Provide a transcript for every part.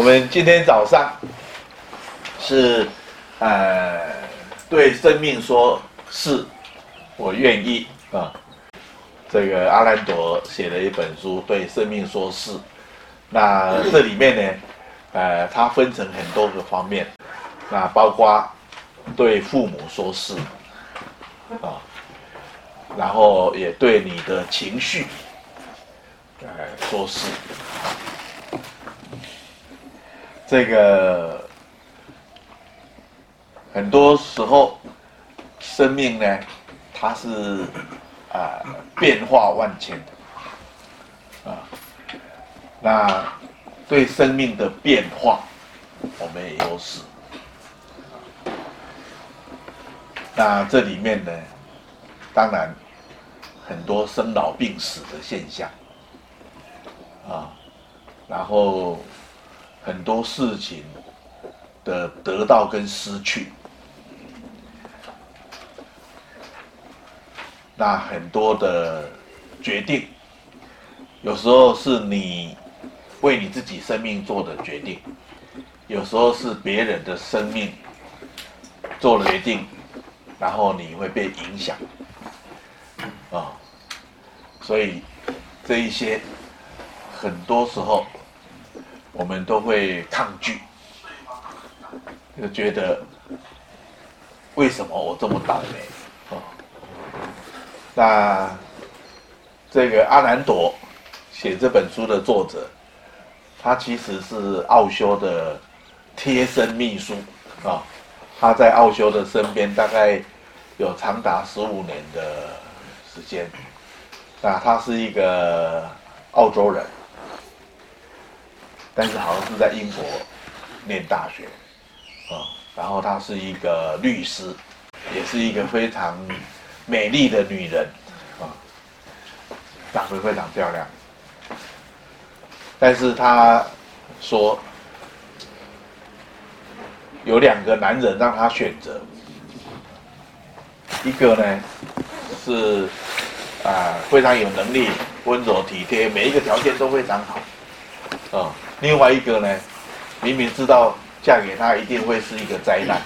我们今天早上是呃对生命说是，我愿意啊。这个阿兰朵写了一本书，对生命说是。那这里面呢，呃，它分成很多个方面，那包括对父母说是啊，然后也对你的情绪，呃，说是。这个很多时候，生命呢，它是啊、呃、变化万千的啊。那对生命的变化，我们也有是。那这里面呢，当然很多生老病死的现象啊，然后。很多事情的得到跟失去，那很多的决定，有时候是你为你自己生命做的决定，有时候是别人的生命做了决定，然后你会被影响，啊，所以这一些很多时候。我们都会抗拒，就觉得为什么我这么倒霉？哦，那这个阿兰朵写这本书的作者，他其实是奥修的贴身秘书啊，他在奥修的身边大概有长达十五年的时间，那他是一个澳洲人。但是好像是在英国念大学，啊，然后她是一个律师，也是一个非常美丽的女人，啊，长得非常漂亮。但是她说，有两个男人让她选择，一个呢是啊非常有能力、温柔体贴，每一个条件都非常好，啊。另外一个呢，明明知道嫁给他一定会是一个灾难，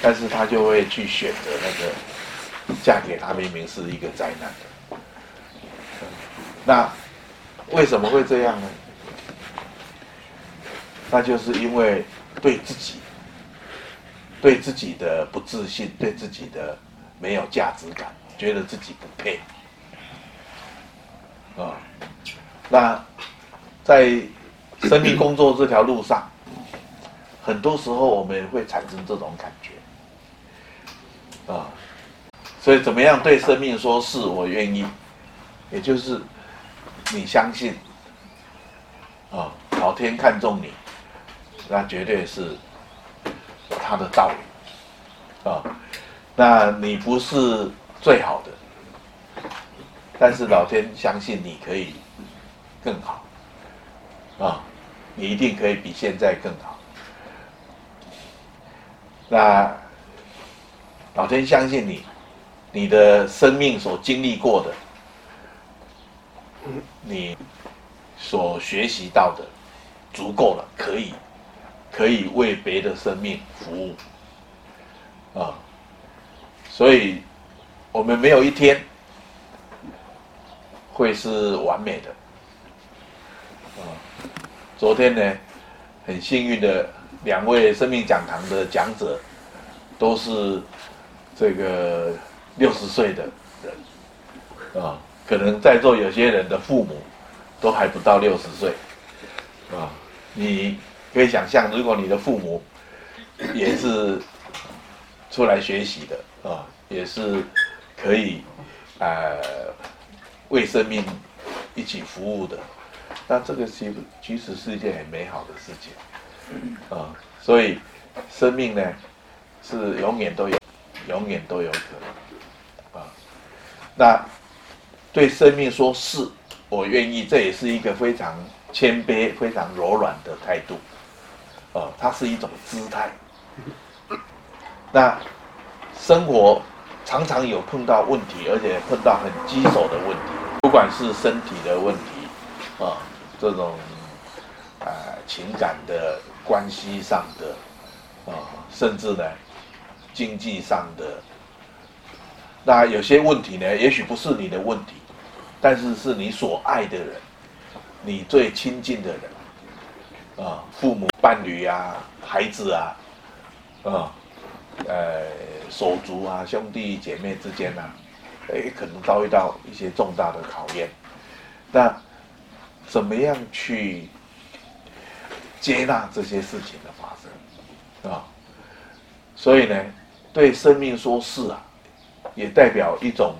但是他就会去选择那个嫁给他明明是一个灾难的。那为什么会这样呢？那就是因为对自己、对自己的不自信，对自己的没有价值感，觉得自己不配。啊，那。在生命工作这条路上，很多时候我们也会产生这种感觉，啊，所以怎么样对生命说是我愿意，也就是你相信，啊，老天看中你，那绝对是他的道理，啊，那你不是最好的，但是老天相信你可以更好。啊，你一定可以比现在更好。那老天相信你，你的生命所经历过的，你所学习到的，足够了，可以，可以为别的生命服务。啊，所以我们没有一天会是完美的。昨天呢，很幸运的两位生命讲堂的讲者，都是这个六十岁的人，啊，可能在座有些人的父母都还不到六十岁，啊，你可以想象，如果你的父母也是出来学习的，啊，也是可以，呃，为生命一起服务的。那这个其其实是一件很美好的事情，啊，所以生命呢是永远都有，永远都有可能，啊，那对生命说是，我愿意，这也是一个非常谦卑、非常柔软的态度，啊，它是一种姿态。那生活常常有碰到问题，而且碰到很棘手的问题，不管是身体的问题，啊。这种啊情感的关系上的啊、甚至呢经济上的。那有些问题呢，也许不是你的问题，但是是你所爱的人，你最亲近的人，啊、父母、伴侣啊，孩子啊，啊、呃，手足啊，兄弟姐妹之间啊，诶，可能遭遇到一些重大的考验。那怎么样去接纳这些事情的发生啊？所以呢，对生命说是啊。也代表一种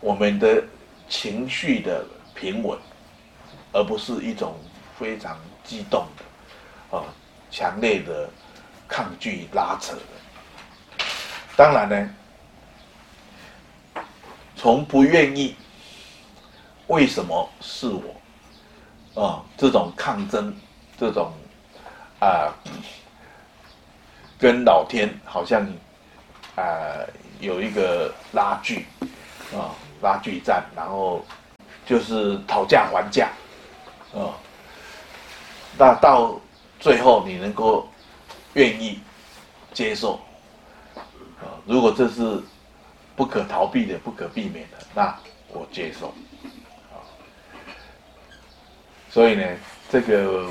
我们的情绪的平稳，而不是一种非常激动的、啊强烈的抗拒拉扯的。当然呢，从不愿意，为什么是我啊？这种抗争，这种啊，跟老天好像啊。有一个拉锯，啊，拉锯战，然后就是讨价还价，啊，那到最后你能够愿意接受，啊，如果这是不可逃避的、不可避免的，那我接受，所以呢，这个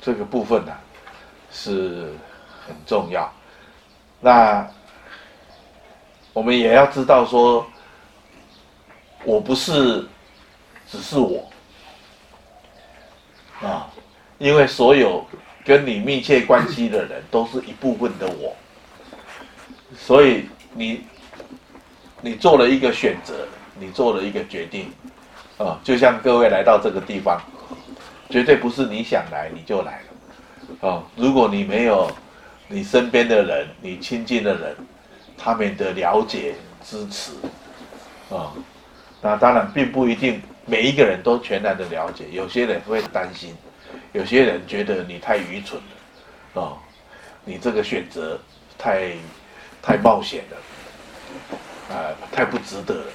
这个部分呢，是很重要，那。我们也要知道说，我不是只是我。啊，因为所有跟你密切关系的人都是一部分的我，所以你你做了一个选择，你做了一个决定。啊，就像各位来到这个地方，绝对不是你想来你就来了啊，如果你没有你身边的人，你亲近的人。他们的了解、支持，啊，那当然并不一定每一个人都全然的了解，有些人会担心，有些人觉得你太愚蠢了，啊，你这个选择太太冒险了，啊，太不值得了，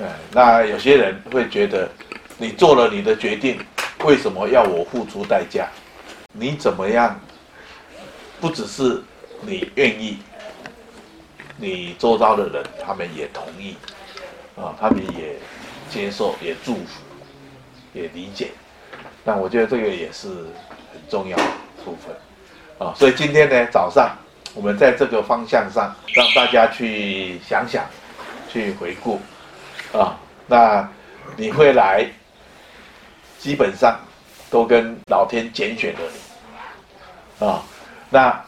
嗯，那有些人会觉得你做了你的决定，为什么要我付出代价？你怎么样？不只是你愿意。你周遭的人，他们也同意，啊，他们也接受，也祝福，也理解。但我觉得这个也是很重要的部分，啊，所以今天呢，早上我们在这个方向上让大家去想想，去回顾，啊，那你会来，基本上都跟老天拣选了你，啊，那。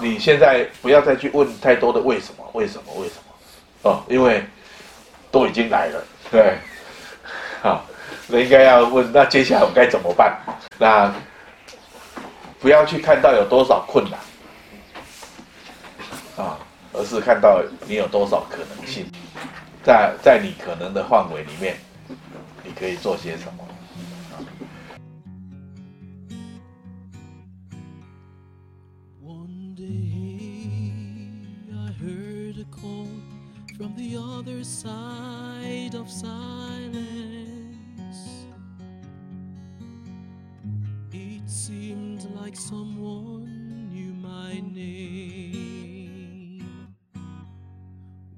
你现在不要再去问太多的为什么，为什么，为什么？哦，因为都已经来了，对，好，那应该要问，那接下来我该怎么办？那不要去看到有多少困难，啊，而是看到你有多少可能性，在在你可能的范围里面，你可以做些什么 the call from the other side of silence. It seemed like someone knew my name.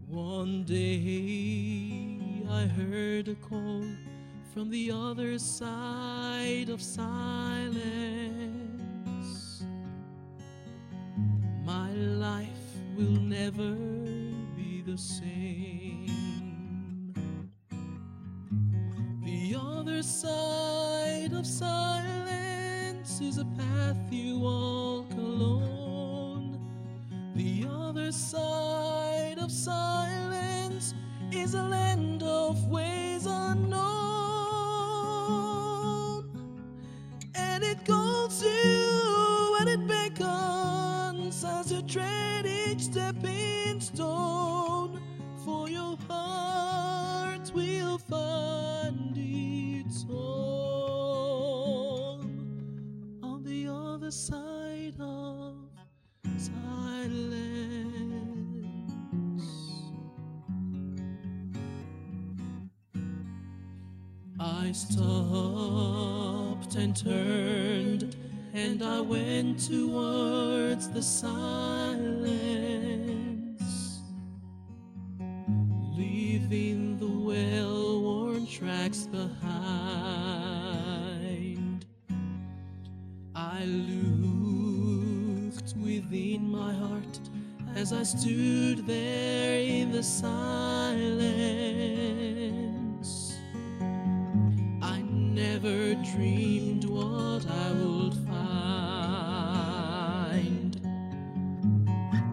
One day I heard a call from the other side of silence. My life will never the other side of silence is a path you walk.？I stopped and turned and I went towards the silence, leaving the well worn tracks behind. I looked within my heart as I stood there in the silence. Dreamed what I would find.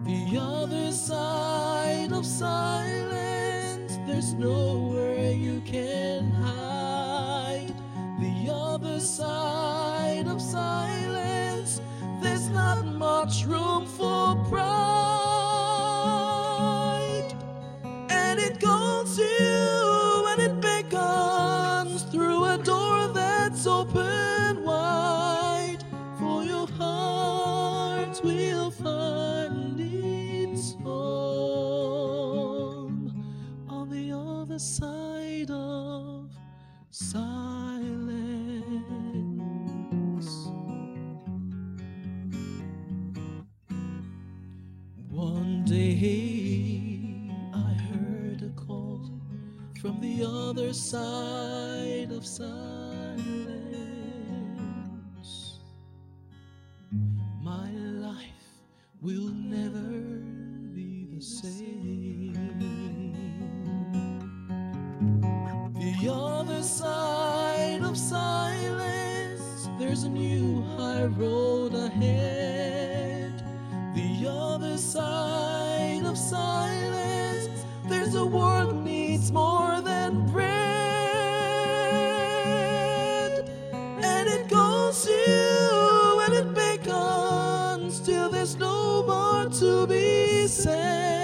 The other side of silence, there's nowhere you can hide. The other side of silence, there's not much room Day I heard a call from the other side of silence. My life will never be the same. The other side of silence, there's a new high road ahead. The other side silence, there's a world needs more than bread. And it calls you and it beckons till there's no more to be said.